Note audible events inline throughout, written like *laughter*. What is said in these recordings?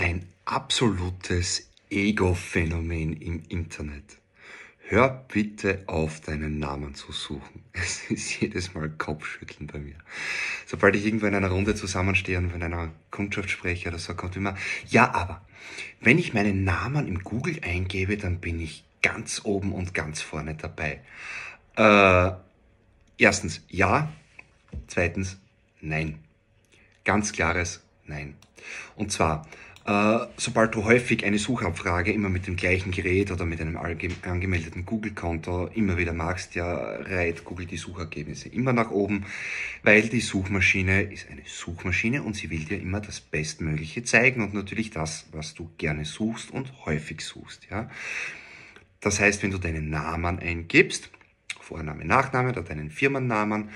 ein absolutes Ego-Phänomen im Internet. Hör bitte auf, deinen Namen zu suchen. *laughs* Es ist jedes Mal Kopfschütteln bei mir. Sobald ich irgendwo in einer Runde zusammenstehe und von einer Kundschaft spreche oder so, kommt immer, ja, aber wenn ich meinen Namen im Google eingebe, dann bin ich ganz oben und ganz vorne dabei. Äh, erstens ja, zweitens nein. Ganz klares Nein. Und zwar, sobald du häufig eine Suchabfrage immer mit dem gleichen Gerät oder mit einem angemeldeten Google-Konto immer wieder machst, ja, reiht Google die Suchergebnisse immer nach oben, weil die Suchmaschine ist eine Suchmaschine und sie will dir immer das Bestmögliche zeigen und natürlich das, was du gerne suchst und häufig suchst, ja. Das heißt, wenn du deinen Namen eingibst, Vorname, Nachname oder deinen Firmennamen,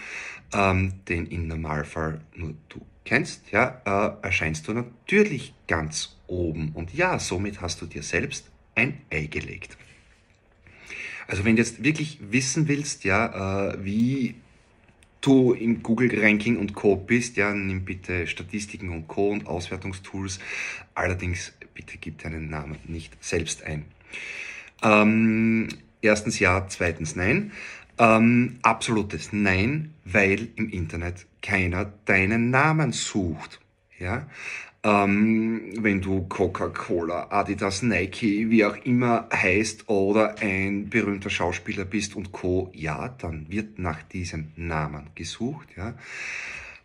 ähm, den im Normalfall nur du kennst, ja, äh, erscheinst du natürlich ganz oben. Und ja, somit hast du dir selbst ein Ei gelegt. Also wenn du jetzt wirklich wissen willst, ja, äh, wie du im Google Ranking und Co. bist, ja, nimm bitte Statistiken und Co. und Auswertungstools. Allerdings bitte gib deinen Namen nicht selbst ein. Ähm, erstens ja, zweitens nein. Ähm, absolutes Nein, weil im Internet keiner deinen Namen sucht. Ja? Ähm, wenn du Coca-Cola, Adidas, Nike, wie auch immer heißt oder ein berühmter Schauspieler bist und Co., ja, dann wird nach diesem Namen gesucht. Ja?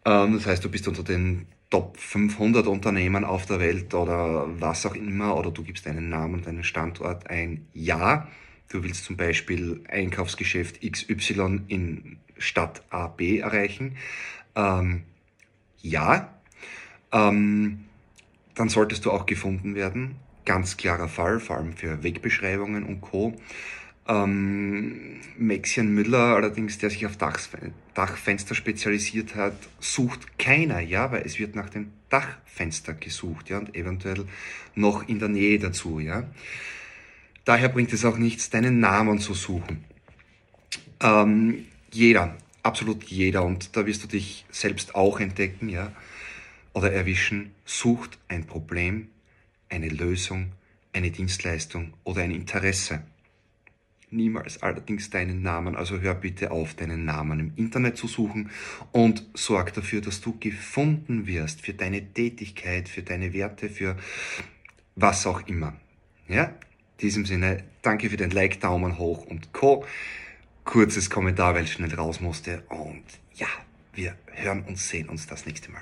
Ähm, das heißt, du bist unter den Top 500 Unternehmen auf der Welt oder was auch immer oder du gibst deinen Namen und deinen Standort ein. Ja, Du willst zum Beispiel Einkaufsgeschäft XY in Stadt AB erreichen. Ähm, ja, ähm, dann solltest du auch gefunden werden. Ganz klarer Fall, vor allem für Wegbeschreibungen und Co. Ähm, Maxian Müller allerdings, der sich auf Dachfenster spezialisiert hat, sucht keiner, ja, weil es wird nach dem Dachfenster gesucht, ja, und eventuell noch in der Nähe dazu, ja. Daher bringt es auch nichts, deinen Namen zu suchen. Ähm, jeder, absolut jeder, und da wirst du dich selbst auch entdecken, ja, oder erwischen, sucht ein Problem, eine Lösung, eine Dienstleistung oder ein Interesse. Niemals allerdings deinen Namen, also hör bitte auf, deinen Namen im Internet zu suchen und sorg dafür, dass du gefunden wirst für deine Tätigkeit, für deine Werte, für was auch immer. Ja, in diesem Sinne, danke für den Like, Daumen hoch und Co. Kurzes Kommentar, weil ich schnell raus musste. Und ja, wir hören und sehen uns das nächste Mal.